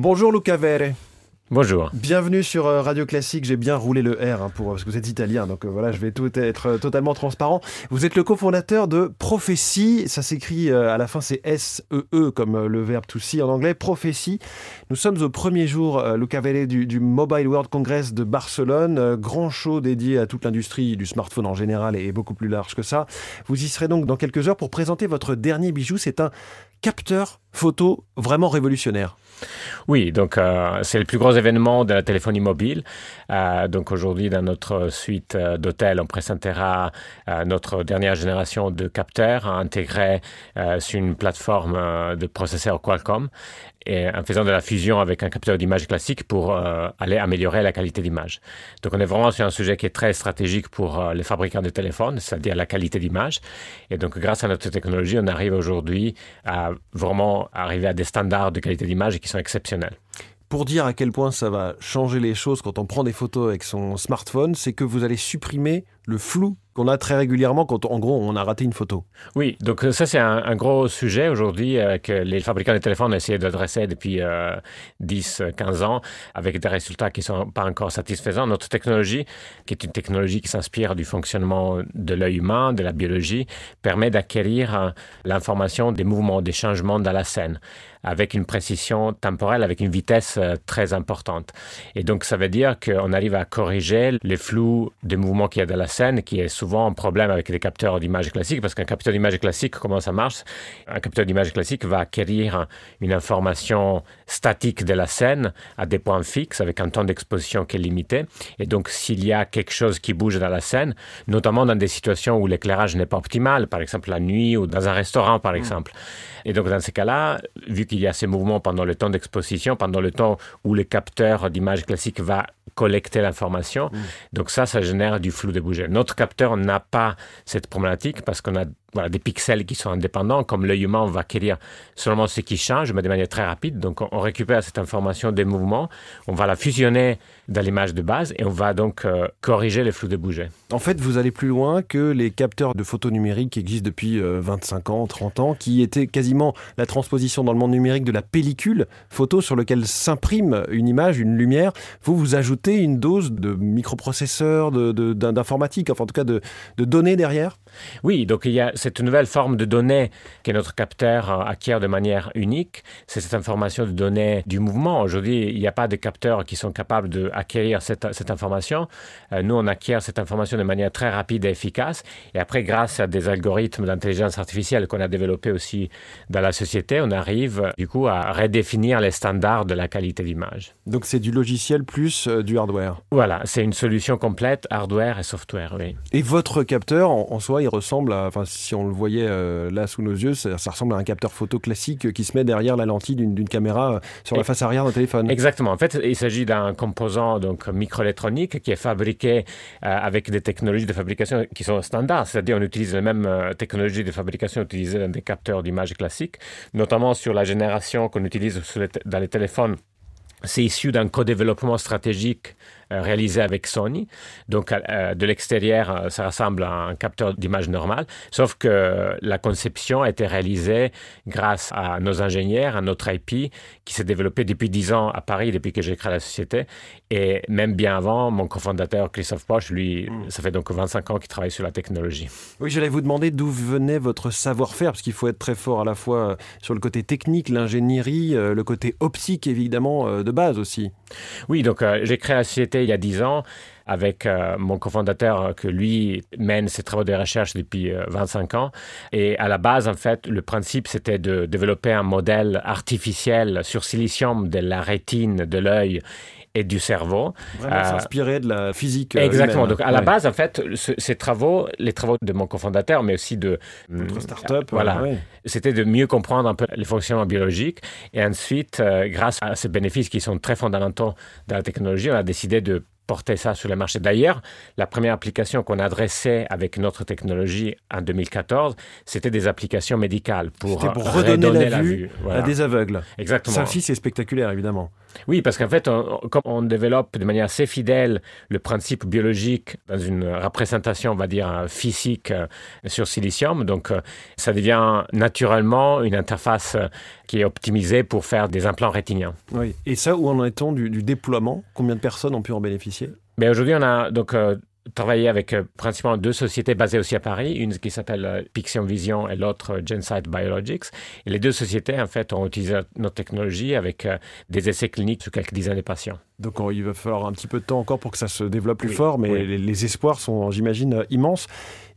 Bonjour Luca Vere. Bonjour. Bienvenue sur euh, Radio Classique. J'ai bien roulé le R hein, pour, parce que vous êtes italien, donc euh, voilà, je vais tout être euh, totalement transparent. Vous êtes le cofondateur de Prophétie. Ça s'écrit à la fin, c'est S-E-E comme le verbe to see en anglais. Prophétie. Nous sommes au premier jour, Luca Vele, du, du, Mobile World Congress de Barcelone. grand show dédié à toute l'industrie du smartphone en général et beaucoup plus large que ça. Vous y serez donc dans quelques heures pour présenter votre dernier bijou. C'est un capteur photo vraiment révolutionnaire. Oui, donc euh, c'est le plus gros événement de la téléphonie mobile. Euh, donc aujourd'hui, dans notre suite euh, d'hôtels, on présentera notre dernière génération de capteurs intégrés sur une plateforme de processeurs Qualcomm et en faisant de la fusion avec un capteur d'image classique pour aller améliorer la qualité d'image. Donc on est vraiment sur un sujet qui est très stratégique pour les fabricants de téléphones, c'est-à-dire la qualité d'image. Et donc grâce à notre technologie, on arrive aujourd'hui à vraiment arriver à des standards de qualité d'image qui sont exceptionnels. Pour dire à quel point ça va changer les choses quand on prend des photos avec son smartphone, c'est que vous allez supprimer le flou qu'on a très régulièrement quand, en gros, on a raté une photo. Oui, donc euh, ça, c'est un, gros sujet aujourd'hui euh, que les fabricants de téléphones ont essayé d'adresser depuis 10, euh, 15 ans avec des résultats qui ne sont pas encore satisfaisants. Notre technologie, qui est une technologie qui s'inspire du fonctionnement de l'œil humain, de la biologie, permet d'acquérir l'information des mouvements, des changements dans la scène avec une précision temporelle, avec une vitesse très importante. Et donc, ça veut dire qu'on arrive à corriger les flous des mouvements qu'il y a dans la scène, qui est souvent souvent un problème avec les capteurs d'image classiques parce qu'un capteur d'image classique, comment ça marche? Un capteur d'image classique va acquérir une information statique de la scène à des points fixes avec un temps d'exposition qui est limité. Et donc, s'il y a quelque chose qui bouge dans la scène, notamment dans des situations où l'éclairage n'est pas optimal, par exemple la nuit ou dans un restaurant, par mm. exemple. Et donc, dans ces cas-là, vu qu'il y a ces mouvements pendant le temps d'exposition, pendant le temps où le capteur d'image classique va collecter l'information. Mm. Donc ça, ça génère du flou de bouger. Notre capteur n'a pas cette problématique parce qu'on a voilà, des pixels qui sont indépendants, comme l'œil humain va acquérir seulement ce qui change, mais de manière très rapide. Donc, on, récupère cette information des mouvements, on va la fusionner dans l'image de base et on va donc euh, corriger les flux de bouger. En fait, vous allez plus loin que les capteurs de photos numériques qui existent depuis 25 euh, ans, 30 ans, qui étaient quasiment la transposition dans le monde numérique de la pellicule photo sur laquelle s'imprime une image, une lumière. Vous, vous ajoutez une dose de microprocesseurs, d'informatique, de, enfin en tout cas de, de données derrière Oui, donc il y a cette nouvelle forme de données que notre capteur euh, acquiert de manière unique, c'est cette information de données du mouvement. Aujourd'hui, il n'y a pas de capteurs qui sont capables d'acquérir cette, cette information. Euh, nous, on acquiert cette information de manière très rapide et efficace. Et après, grâce à des algorithmes d'intelligence artificielle qu'on a développés aussi dans la société, on arrive du coup à redéfinir les standards de la qualité d'image. Donc c'est du logiciel plus euh, du hardware. Voilà, c'est une solution complète, hardware et software, oui. Et votre capteur, en, en soi, il ressemble à, enfin, si on le voyait euh, là sous nos yeux, ça, ressemble à un capteur photo classique qui se met derrière la lentille d'une caméra euh, sur la face arrière d'un téléphone. Exactement. En fait, il s'agit d'un composant donc microélectronique qui est fabriqué euh, avec des technologies de fabrication qui sont standards, c'est-à-dire on utilise les mêmes technologies de fabrication utilisées dans des capteurs d'image classiques, notamment sur la génération qu'on utilise dans les téléphones c'est issu d'un co-développement stratégique euh, réalisé avec Sony. Donc, euh, de l'extérieur, euh, ça ressemble à un capteur d'image normal, sauf que la conception a été réalisée grâce à nos ingénieurs, à notre IP, qui s'est développé depuis 10 ans à Paris, depuis que j'ai créé la société. Et même bien avant, mon cofondateur Christophe Poche, lui, hmm. ça fait donc 25 ans qu'il travaille sur la technologie. Oui, j'allais vous demander d'où venait votre savoir-faire, parce qu'il faut être très fort à la fois sur le côté technique, l'ingénierie, le côté optique, évidemment, de base aussi. Oui, donc j'ai créé la société il y a dix ans avec euh, mon cofondateur euh, que lui mène ses travaux de recherche depuis 25 euh, ans. Et à la base, en fait, le principe, c'était de développer un modèle artificiel sur silicium de la rétine de l'œil et du cerveau. Vraiment s'inspirer de la physique. Exactement. Donc, à la base, en fait, ces travaux, les travaux de mon cofondateur, mais aussi de. Votre start-up. voilà. C'était de mieux comprendre un peu les fonctionnements biologiques. Et ensuite, grâce à ces bénéfices qui sont très fondamentaux dans la technologie, on a décidé de porter ça sur le marché. D'ailleurs, la première application qu'on adressait avec notre technologie en 2014, c'était des applications médicales pour, pour redonner, la, vue, à des aveugles. Exactement. Aussi, c'est spectaculaire, évidemment. Oui, parce qu'en fait, comme on développe de manière assez fidèle le principe biologique dans une représentation, on va dire, physique euh, sur silicium, donc euh, ça devient naturellement une interface qui est optimisé pour faire des implants rétiniens. Oui. Et ça, où en est-on du, du déploiement? Combien de personnes ont pu en bénéficier? Mais aujourd'hui, on a donc euh, travaillé avec euh, principalement deux sociétés basées aussi à Paris, une qui s'appelle euh, Pixion Vision et l'autre euh, Gensight Biologics. Et les deux sociétés, en fait, ont utilisé notre technologie avec des essais cliniques sur quelques dizaines de patients. Donc il va falloir un petit peu de temps encore pour que ça se développe plus Oui, fort, mais oui. les, les espoirs sont, j'imagine, euh, immenses.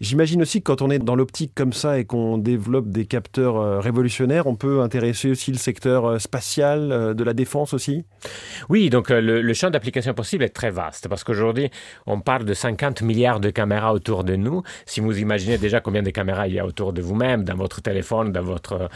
J'imagine aussi que quand on est dans l'optique comme ça et qu'on développe des capteurs euh, révolutionnaires, on peut intéresser aussi le secteur euh, spatial, euh, de la défense aussi? Oui, donc le, le champ d'application possible est très vaste parce qu'aujourd'hui, on parle de 50 milliards de caméras autour de nous. Si vous imaginez déjà combien de caméras il y a autour de vous-même, dans votre téléphone, dans votre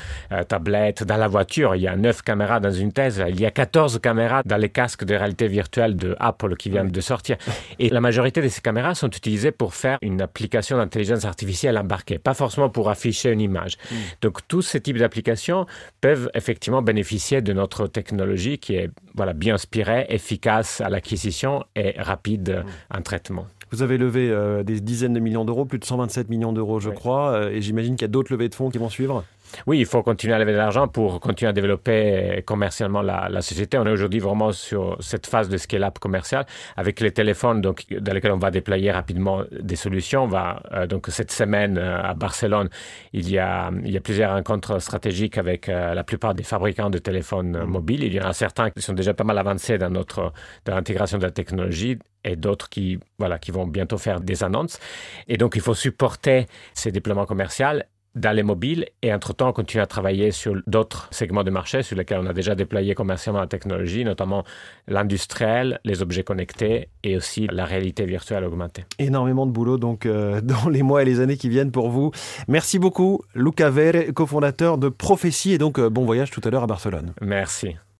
tablette, dans la voiture, il y a 9 caméras dans une Tesla, il y a 14 caméras dans les casques de réalité virtuelle de Apple qui viennent de sortir. Et la majorité de ces caméras sont utilisées pour faire une application d'intelligence artificielle embarquée, pas forcément pour afficher une image. Donc tous ces types d'applications peuvent effectivement bénéficier de notre technologie qui est voilà, bien inspirée, efficace à l'acquisition et rapide en traitement. Vous avez levé euh, des dizaines de millions d'euros, plus de 127 millions d'euros, je Oui. crois, euh, et j'imagine qu'il y a d'autres levées de fonds qui vont suivre? Oui, il faut continuer à lever de l'argent pour continuer à développer commercialement la, société. On est aujourd'hui vraiment sur cette phase de scale-up commercial avec les téléphones donc, dans lesquels on va déployer rapidement des solutions. On va, euh, donc, cette semaine euh, à Barcelone, il y, a, plusieurs rencontres stratégiques avec euh, la plupart des fabricants de téléphones euh, mobiles. Il y en a certains qui sont déjà pas mal avancés dans, notre, dans l'intégration de la technologie et d'autres qui, voilà, qui vont bientôt faire des annonces. Et donc, il faut supporter ces déploiements commerciaux dans les mobiles et entre-temps on continue à travailler sur d'autres segments de marché sur lesquels on a déjà déployé commercialement la technologie, notamment l'industriel, les objets connectés et aussi la réalité virtuelle augmentée. Énormément de boulot donc euh, dans les mois et les années qui viennent pour vous. Merci beaucoup, Luca Vere, cofondateur de Prophétie, et donc euh, bon voyage tout à l'heure à Barcelone. Merci.